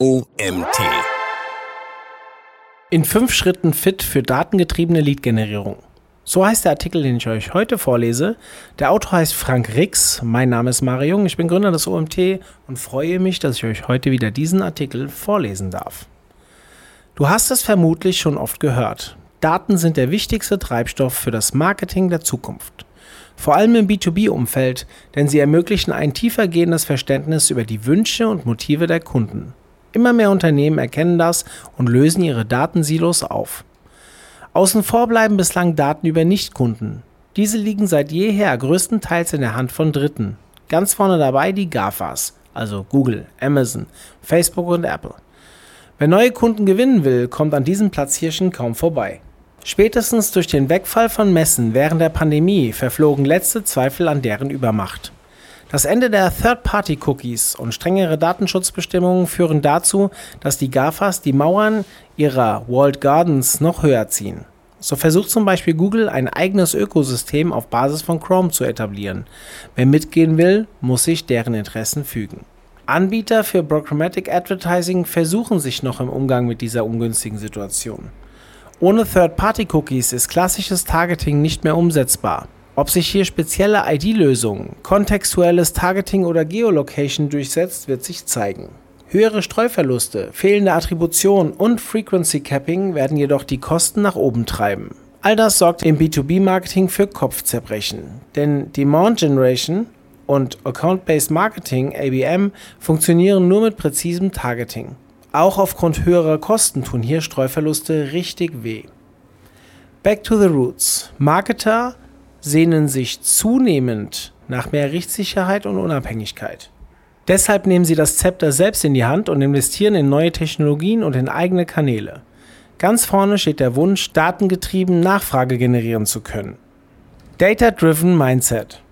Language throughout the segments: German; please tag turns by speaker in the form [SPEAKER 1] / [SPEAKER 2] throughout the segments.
[SPEAKER 1] OMT.
[SPEAKER 2] In fünf Schritten fit für datengetriebene Lead-Generierung. So heißt der Artikel, den ich euch heute vorlese. Der Autor heißt Frank Rix. Mein Name ist Mario Jung. Ich bin Gründer des OMT und freue mich, dass ich euch heute wieder diesen Artikel vorlesen darf. Du hast es vermutlich schon oft gehört. Daten sind der wichtigste Treibstoff für das Marketing der Zukunft. Vor allem im B2B-Umfeld, denn sie ermöglichen ein tiefergehendes Verständnis über die Wünsche und Motive der Kunden. Immer mehr Unternehmen erkennen das und lösen ihre Datensilos auf. Außen vor bleiben bislang Daten über Nichtkunden. Diese liegen seit jeher größtenteils in der Hand von Dritten. Ganz vorne dabei die GAFAs, also Google, Amazon, Facebook und Apple. Wer neue Kunden gewinnen will, kommt an diesem Platzhirschen kaum vorbei. Spätestens durch den Wegfall von Messen während der Pandemie verflogen letzte Zweifel an deren Übermacht. Das Ende der Third-Party-Cookies und strengere Datenschutzbestimmungen führen dazu, dass die GAFAs die Mauern ihrer Walled Gardens noch höher ziehen. So versucht zum Beispiel Google ein eigenes Ökosystem auf Basis von Chrome zu etablieren. Wer mitgehen will, muss sich deren Interessen fügen. Anbieter für Programmatic Advertising versuchen sich noch im Umgang mit dieser ungünstigen Situation. Ohne Third-Party-Cookies ist klassisches Targeting nicht mehr umsetzbar. Ob sich hier spezielle ID-Lösungen, kontextuelles Targeting oder Geolocation durchsetzt, wird sich zeigen. Höhere Streuverluste, fehlende Attribution und Frequency Capping werden jedoch die Kosten nach oben treiben. All das sorgt im B2B-Marketing für Kopfzerbrechen, denn Demand Generation und Account-Based Marketing ABM funktionieren nur mit präzisem Targeting. Auch aufgrund höherer Kosten tun hier Streuverluste richtig weh. Back to the roots. Marketer sehnen sich zunehmend nach mehr Rechtssicherheit und Unabhängigkeit. Deshalb nehmen sie das Zepter selbst in die Hand und investieren in neue Technologien und in eigene Kanäle. Ganz vorne steht der Wunsch, datengetrieben Nachfrage generieren zu können. Data-Driven Mindset.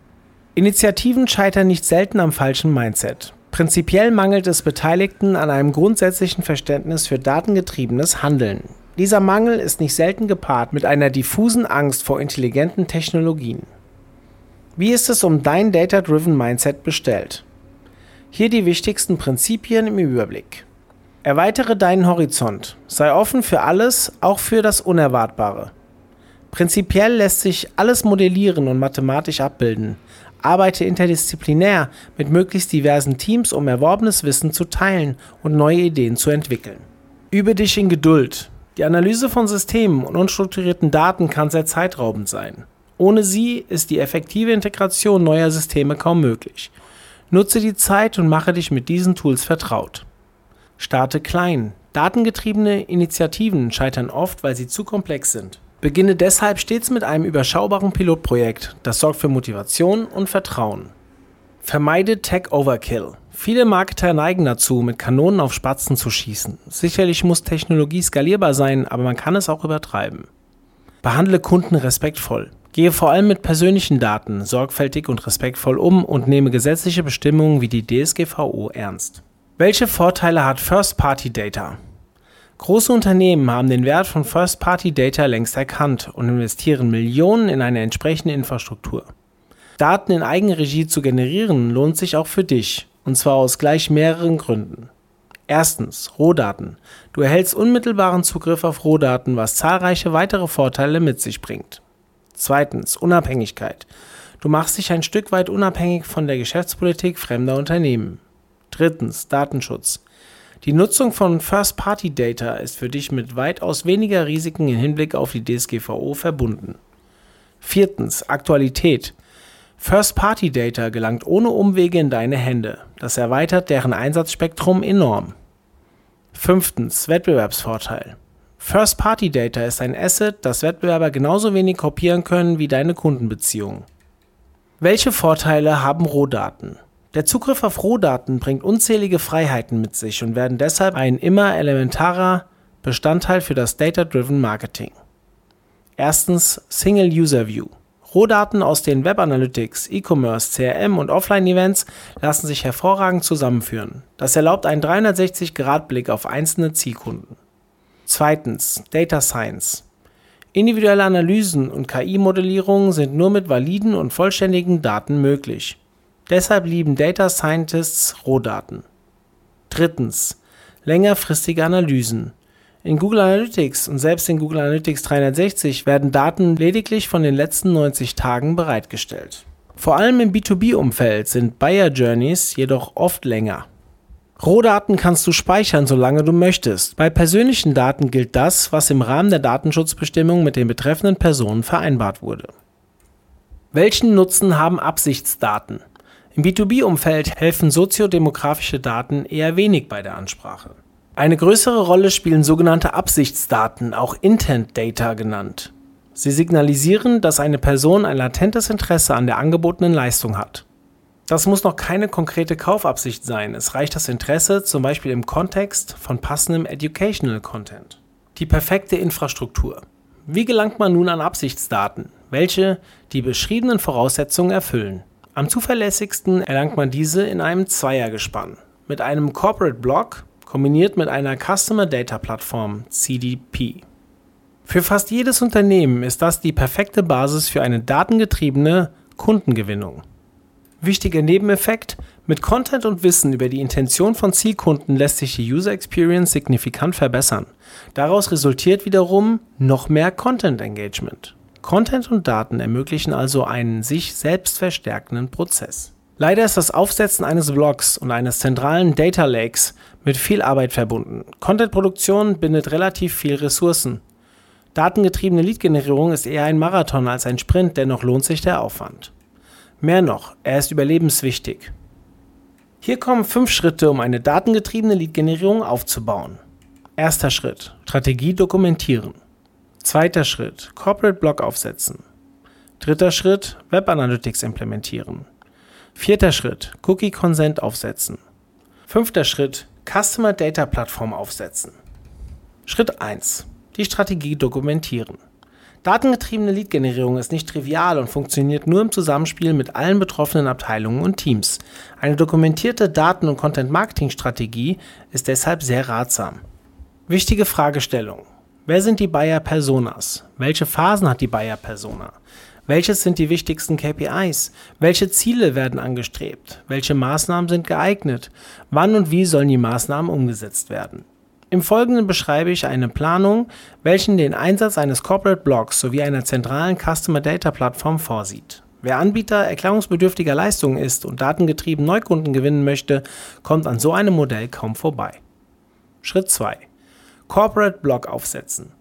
[SPEAKER 2] Initiativen scheitern nicht selten am falschen Mindset. Prinzipiell mangelt es Beteiligten an einem grundsätzlichen Verständnis für datengetriebenes Handeln. Dieser Mangel ist nicht selten gepaart mit einer diffusen Angst vor intelligenten Technologien. Wie ist es um dein Data-Driven Mindset bestellt? Hier die wichtigsten Prinzipien im Überblick. Erweitere deinen Horizont. Sei offen für alles, auch für das Unerwartbare. Prinzipiell lässt sich alles modellieren und mathematisch abbilden. Arbeite interdisziplinär mit möglichst diversen Teams, um erworbenes Wissen zu teilen und neue Ideen zu entwickeln. Übe dich in Geduld. Die Analyse von Systemen und unstrukturierten Daten kann sehr zeitraubend sein. Ohne sie ist die effektive Integration neuer Systeme kaum möglich. Nutze die Zeit und mache dich mit diesen Tools vertraut. Starte klein. Datengetriebene Initiativen scheitern oft, weil sie zu komplex sind. Beginne deshalb stets mit einem überschaubaren Pilotprojekt. Das sorgt für Motivation und Vertrauen. Vermeide Tech Overkill. Viele Marketer neigen dazu, mit Kanonen auf Spatzen zu schießen. Sicherlich muss Technologie skalierbar sein, aber man kann es auch übertreiben. Behandle Kunden respektvoll. Gehe vor allem mit persönlichen Daten sorgfältig und respektvoll um und nehme gesetzliche Bestimmungen wie die DSGVO ernst. Welche Vorteile hat First-Party-Data? Große Unternehmen haben den Wert von First-Party-Data längst erkannt und investieren Millionen in eine entsprechende Infrastruktur. Daten in Eigenregie zu generieren lohnt sich auch für dich. Und zwar aus gleich mehreren Gründen. Erstens, Rohdaten. Du erhältst unmittelbaren Zugriff auf Rohdaten, was zahlreiche weitere Vorteile mit sich bringt. Zweitens, Unabhängigkeit. Du machst dich ein Stück weit unabhängig von der Geschäftspolitik fremder Unternehmen. Drittens, Datenschutz. Die Nutzung von First-Party-Data ist für dich mit weitaus weniger Risiken im Hinblick auf die DSGVO verbunden. Viertens, Aktualität. First-Party-Data gelangt ohne Umwege in deine Hände. Das erweitert deren Einsatzspektrum enorm. Fünftens, Wettbewerbsvorteil. First-Party-Data ist ein Asset, das Wettbewerber genauso wenig kopieren können wie deine Kundenbeziehungen. Welche Vorteile haben Rohdaten? Der Zugriff auf Rohdaten bringt unzählige Freiheiten mit sich und werden deshalb ein immer elementarer Bestandteil für das Data-Driven Marketing. Erstens Single User View. Rohdaten aus den Web Analytics, E-Commerce, CRM und Offline-Events lassen sich hervorragend zusammenführen. Das erlaubt einen 360-Grad-Blick auf einzelne Zielkunden. Zweitens, Data Science. Individuelle Analysen und KI-Modellierungen sind nur mit validen und vollständigen Daten möglich. Deshalb lieben Data Scientists Rohdaten. Drittens, längerfristige Analysen. In Google Analytics und selbst in Google Analytics 360 werden Daten lediglich von den letzten 90 Tagen bereitgestellt. Vor allem im B2B-Umfeld sind Buyer Journeys jedoch oft länger. Rohdaten kannst du speichern, solange du möchtest. Bei persönlichen Daten gilt das, was im Rahmen der Datenschutzbestimmungen mit den betreffenden Personen vereinbart wurde. Welchen Nutzen haben Absichtsdaten? Im B2B-Umfeld helfen soziodemografische Daten eher wenig bei der Ansprache. Eine größere Rolle spielen sogenannte Absichtsdaten, auch Intent Data genannt. Sie signalisieren, dass eine Person ein latentes Interesse an der angebotenen Leistung hat. Das muss noch keine konkrete Kaufabsicht sein, es reicht das Interesse zum Beispiel im Kontext von passendem Educational Content. Die perfekte Infrastruktur. Wie gelangt man nun an Absichtsdaten, welche die beschriebenen Voraussetzungen erfüllen? Am zuverlässigsten erlangt man diese in einem Zweiergespann mit einem Corporate Block kombiniert mit einer Customer Data Plattform CDP. Für fast jedes Unternehmen ist das die perfekte Basis für eine datengetriebene Kundengewinnung. Wichtiger Nebeneffekt, mit Content und Wissen über die Intention von Zielkunden lässt sich die User Experience signifikant verbessern. Daraus resultiert wiederum noch mehr Content Engagement. Content und Daten ermöglichen also einen sich selbst verstärkenden Prozess. Leider ist das Aufsetzen eines Blogs und eines zentralen Data Lakes mit viel Arbeit verbunden. Contentproduktion bindet relativ viel Ressourcen. Datengetriebene Lead-Generierung ist eher ein Marathon als ein Sprint, dennoch lohnt sich der Aufwand. Mehr noch, er ist überlebenswichtig. Hier kommen fünf Schritte, um eine datengetriebene Lead-Generierung aufzubauen. Erster Schritt: Strategie dokumentieren. Zweiter Schritt: Corporate Blog aufsetzen. Dritter Schritt: Web Analytics implementieren. Vierter Schritt, Cookie Consent aufsetzen. Fünfter Schritt, Customer Data Plattform aufsetzen. Schritt 1. Die Strategie dokumentieren. Datengetriebene Lead-Generierung ist nicht trivial und funktioniert nur im Zusammenspiel mit allen betroffenen Abteilungen und Teams. Eine dokumentierte Daten- und Content-Marketing-Strategie ist deshalb sehr ratsam. Wichtige Fragestellung. Wer sind die Buyer Personas? Welche Phasen hat die Buyer Persona? Welches sind die wichtigsten KPIs? Welche Ziele werden angestrebt? Welche Maßnahmen sind geeignet? Wann und wie sollen die Maßnahmen umgesetzt werden? Im Folgenden beschreibe ich eine Planung, welchen den Einsatz eines Corporate Blogs sowie einer zentralen Customer Data Plattform vorsieht. Wer Anbieter erklärungsbedürftiger Leistungen ist und datengetrieben Neukunden gewinnen möchte, kommt an so einem Modell kaum vorbei. Schritt 2. Corporate Blog aufsetzen.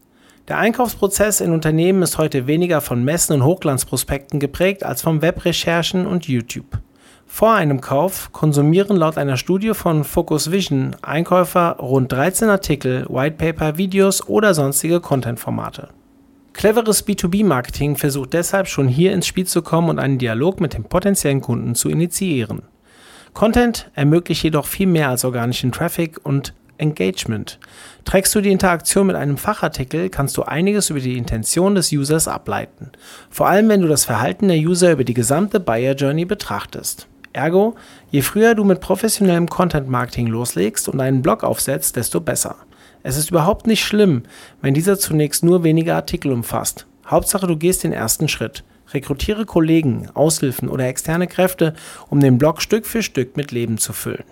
[SPEAKER 2] Der Einkaufsprozess in Unternehmen ist heute weniger von Messen und Hochglanzprospekten geprägt als von Webrecherchen und YouTube. Vor einem Kauf konsumieren laut einer Studie von Focus Vision Einkäufer rund 13 Artikel, Whitepaper, Videos oder sonstige Content-Formate. Cleveres B2B-Marketing versucht deshalb schon hier ins Spiel zu kommen und einen Dialog mit dem potenziellen Kunden zu initiieren. Content ermöglicht jedoch viel mehr als organischen Traffic und Engagement. Trägst du die Interaktion mit einem Fachartikel, kannst du einiges über die Intention des Users ableiten. Vor allem, wenn du das Verhalten der User über die gesamte Buyer Journey betrachtest. Ergo, je früher du mit professionellem Content Marketing loslegst und einen Blog aufsetzt, desto besser. Es ist überhaupt nicht schlimm, wenn dieser zunächst nur wenige Artikel umfasst. Hauptsache, du gehst den ersten Schritt. Rekrutiere Kollegen, Aushilfen oder externe Kräfte, um den Blog Stück für Stück mit Leben zu füllen.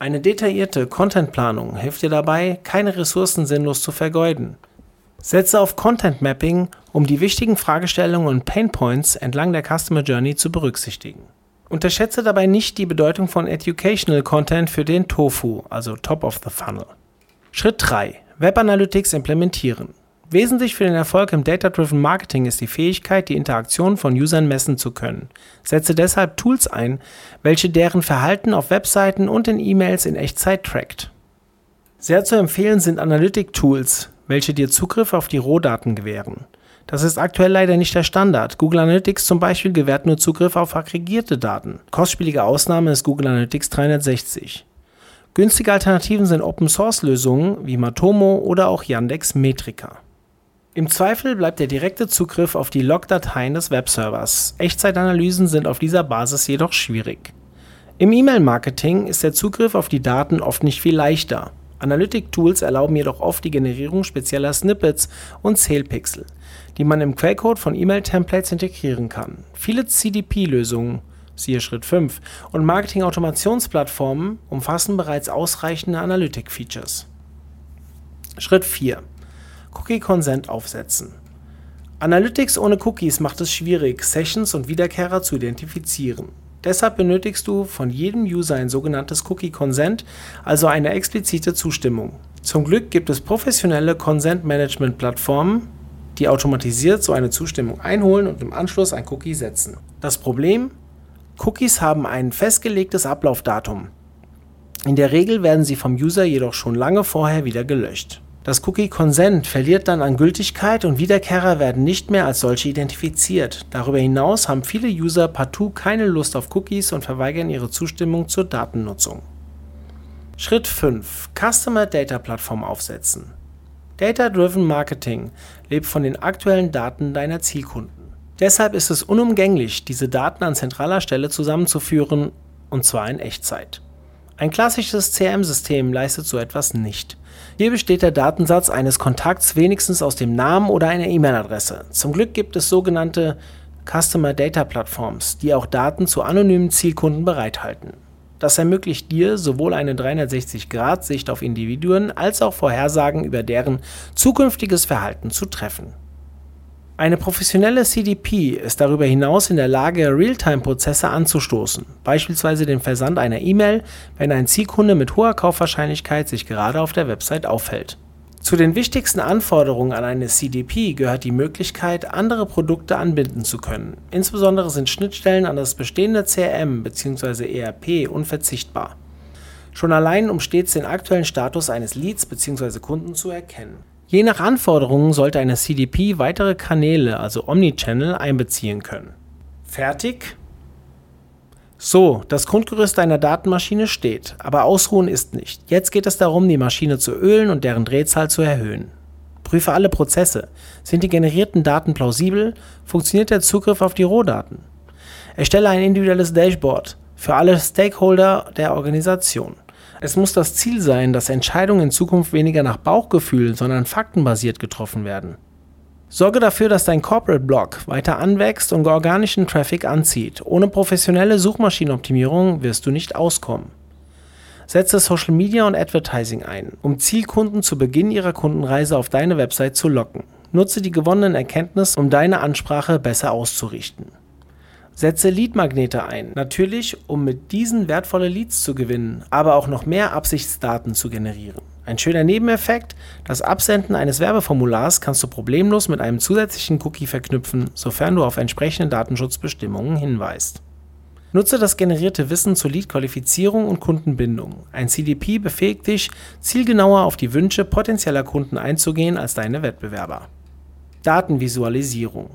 [SPEAKER 2] Eine detaillierte Contentplanung hilft dir dabei, keine Ressourcen sinnlos zu vergeuden. Setze auf Content Mapping, um die wichtigen Fragestellungen und Painpoints entlang der Customer Journey zu berücksichtigen. Unterschätze dabei nicht die Bedeutung von Educational Content für den TOFU, also Top of the Funnel. Schritt 3. Web Analytics implementieren. Wesentlich für den Erfolg im Data-Driven Marketing ist die Fähigkeit, die Interaktion von Usern messen zu können. Setze deshalb Tools ein, welche deren Verhalten auf Webseiten und in E-Mails in Echtzeit trackt. Sehr zu empfehlen sind Analytic-Tools, welche dir Zugriff auf die Rohdaten gewähren. Das ist aktuell leider nicht der Standard. Google Analytics zum Beispiel gewährt nur Zugriff auf aggregierte Daten. Kostspielige Ausnahme ist Google Analytics 360. Günstige Alternativen sind Open-Source-Lösungen wie Matomo oder auch Yandex Metrica. Im Zweifel bleibt der direkte Zugriff auf die Logdateien des Webservers. Echtzeitanalysen sind auf dieser Basis jedoch schwierig. Im E-Mail-Marketing ist der Zugriff auf die Daten oft nicht viel leichter. Analytic-Tools erlauben jedoch oft die Generierung spezieller Snippets und Zählpixel, die man im Quellcode von E-Mail-Templates integrieren kann. Viele CDP-Lösungen siehe Schritt 5, und Marketing-Automationsplattformen umfassen bereits ausreichende Analytic-Features. Schritt 4. Cookie-Consent aufsetzen. Analytics ohne Cookies macht es schwierig, Sessions und Wiederkehrer zu identifizieren. Deshalb benötigst du von jedem User ein sogenanntes Cookie Consent, also eine explizite Zustimmung. Zum Glück gibt es professionelle Consent Management Plattformen, die automatisiert so eine Zustimmung einholen und im Anschluss ein Cookie setzen. Das Problem? Cookies haben ein festgelegtes Ablaufdatum. In der Regel werden sie vom User jedoch schon lange vorher wieder gelöscht. Das Cookie Consent verliert dann an Gültigkeit und Wiederkehrer werden nicht mehr als solche identifiziert. Darüber hinaus haben viele User partout keine Lust auf Cookies und verweigern ihre Zustimmung zur Datennutzung. Schritt 5. Customer Data Plattform aufsetzen. Data-Driven Marketing lebt von den aktuellen Daten deiner Zielkunden. Deshalb ist es unumgänglich, diese Daten an zentraler Stelle zusammenzuführen, und zwar in Echtzeit. Ein klassisches CRM-System leistet so etwas nicht. Hier besteht der Datensatz eines Kontakts wenigstens aus dem Namen oder einer E-Mail-Adresse. Zum Glück gibt es sogenannte Customer Data Platforms, die auch Daten zu anonymen Zielkunden bereithalten. Das ermöglicht dir sowohl eine 360-Grad-Sicht auf Individuen als auch Vorhersagen über deren zukünftiges Verhalten zu treffen. Eine professionelle CDP ist darüber hinaus in der Lage, Realtime-Prozesse anzustoßen, beispielsweise den Versand einer E-Mail, wenn ein Zielkunde mit hoher Kaufwahrscheinlichkeit sich gerade auf der Website aufhält. Zu den wichtigsten Anforderungen an eine CDP gehört die Möglichkeit, andere Produkte anbinden zu können. Insbesondere sind Schnittstellen an das bestehende CRM bzw. ERP unverzichtbar. Schon allein, um stets den aktuellen Status eines Leads bzw. Kunden zu erkennen. Je nach Anforderungen sollte eine CDP weitere Kanäle, also Omnichannel, einbeziehen können. Fertig? So, das Grundgerüst deiner Datenmaschine steht, aber ausruhen ist nicht. Jetzt geht es darum, die Maschine zu ölen und deren Drehzahl zu erhöhen. Prüfe alle Prozesse. Sind die generierten Daten plausibel? Funktioniert der Zugriff auf die Rohdaten? Erstelle ein individuelles Dashboard für alle Stakeholder der Organisation. Es muss das Ziel sein, dass Entscheidungen in Zukunft weniger nach Bauchgefühl, sondern faktenbasiert getroffen werden. Sorge dafür, dass dein Corporate Blog weiter anwächst und organischen Traffic anzieht. Ohne professionelle Suchmaschinenoptimierung wirst du nicht auskommen. Setze Social Media und Advertising ein, um Zielkunden zu Beginn ihrer Kundenreise auf deine Website zu locken. Nutze die gewonnenen Erkenntnisse, um deine Ansprache besser auszurichten. Setze Leadmagnete ein, natürlich um mit diesen wertvolle Leads zu gewinnen, aber auch noch mehr Absichtsdaten zu generieren. Ein schöner Nebeneffekt, das Absenden eines Werbeformulars kannst du problemlos mit einem zusätzlichen Cookie verknüpfen, sofern du auf entsprechende Datenschutzbestimmungen hinweist. Nutze das generierte Wissen zur Lead-Qualifizierung und Kundenbindung. Ein CDP befähigt dich, zielgenauer auf die Wünsche potenzieller Kunden einzugehen als deine Wettbewerber. Datenvisualisierung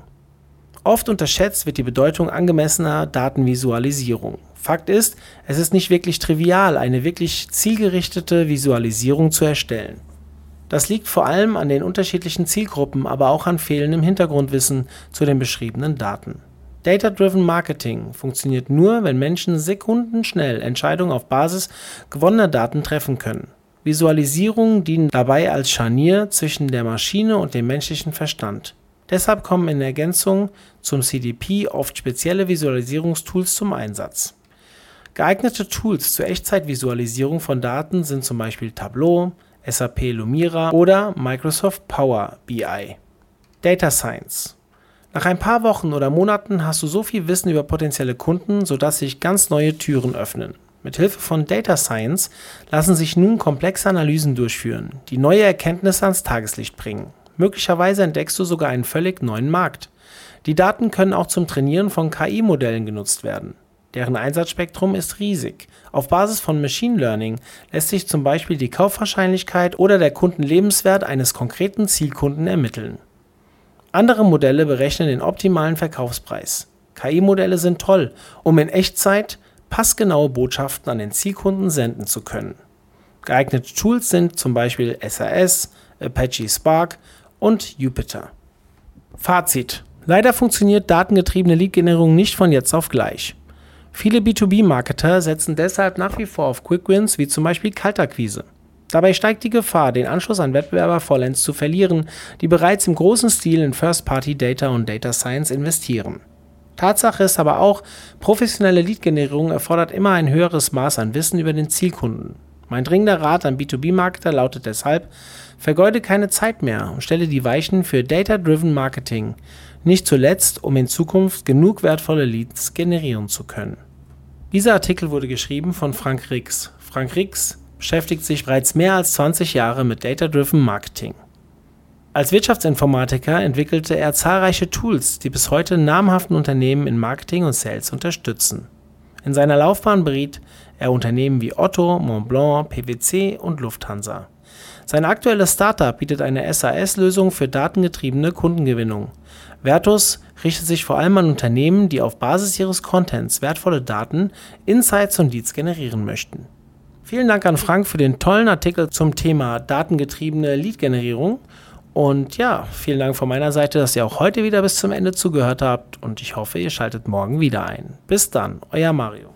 [SPEAKER 2] Oft unterschätzt wird die Bedeutung angemessener Datenvisualisierung. Fakt ist, es ist nicht wirklich trivial, eine wirklich zielgerichtete Visualisierung zu erstellen. Das liegt vor allem an den unterschiedlichen Zielgruppen, aber auch an fehlendem Hintergrundwissen zu den beschriebenen Daten. Data-Driven Marketing funktioniert nur, wenn Menschen sekundenschnell Entscheidungen auf Basis gewonnener Daten treffen können. Visualisierungen dienen dabei als Scharnier zwischen der Maschine und dem menschlichen Verstand. Deshalb kommen in Ergänzung zum CDP oft spezielle Visualisierungstools zum Einsatz. Geeignete Tools zur Echtzeitvisualisierung von Daten sind zum Beispiel Tableau, SAP Lumira oder Microsoft Power BI. Data Science. Nach ein paar Wochen oder Monaten hast du so viel Wissen über potenzielle Kunden, sodass sich ganz neue Türen öffnen. Mit Hilfe von Data Science lassen sich nun komplexe Analysen durchführen, die neue Erkenntnisse ans Tageslicht bringen. Möglicherweise entdeckst du sogar einen völlig neuen Markt. Die Daten können auch zum Trainieren von KI-Modellen genutzt werden. Deren Einsatzspektrum ist riesig. Auf Basis von Machine Learning lässt sich zum Beispiel die Kaufwahrscheinlichkeit oder der Kundenlebenswert eines konkreten Zielkunden ermitteln. Andere Modelle berechnen den optimalen Verkaufspreis. KI-Modelle sind toll, um in Echtzeit passgenaue Botschaften an den Zielkunden senden zu können. Geeignete Tools sind zum Beispiel SAS, Apache Spark und Jupyter. Fazit. Leider funktioniert datengetriebene Lead-Generierung nicht von jetzt auf gleich. Viele B2B-Marketer setzen deshalb nach wie vor auf Quick-Wins wie zum Beispiel Kaltakquise. Dabei steigt die Gefahr, den Anschluss an Wettbewerber vollends zu verlieren, die bereits im großen Stil in First-Party-Data und Data Science investieren. Tatsache ist aber auch, professionelle Lead-Generierung erfordert immer ein höheres Maß an Wissen über den Zielkunden. Mein dringender Rat an B2B-Marketer lautet deshalb, vergeude keine Zeit mehr und stelle die Weichen für Data-Driven Marketing, nicht zuletzt, um in Zukunft genug wertvolle Leads generieren zu können. Dieser Artikel wurde geschrieben von Frank Rix. Frank Rix beschäftigt sich bereits mehr als 20 Jahre mit Data-Driven Marketing. Als Wirtschaftsinformatiker entwickelte er zahlreiche Tools, die bis heute namhaften Unternehmen in Marketing und Sales unterstützen. In seiner Laufbahn beriet er Unternehmen wie Otto, Montblanc, PwC und Lufthansa. Sein aktuelles Startup bietet eine SAS-Lösung für datengetriebene Kundengewinnung. Vertus richtet sich vor allem an Unternehmen, die auf Basis ihres Contents wertvolle Daten, Insights und Leads generieren möchten. Vielen Dank an Frank für den tollen Artikel zum Thema datengetriebene Lead-Generierung und ja, vielen Dank von meiner Seite, dass ihr auch heute wieder bis zum Ende zugehört habt und ich hoffe, ihr schaltet morgen wieder ein. Bis dann, euer Mario.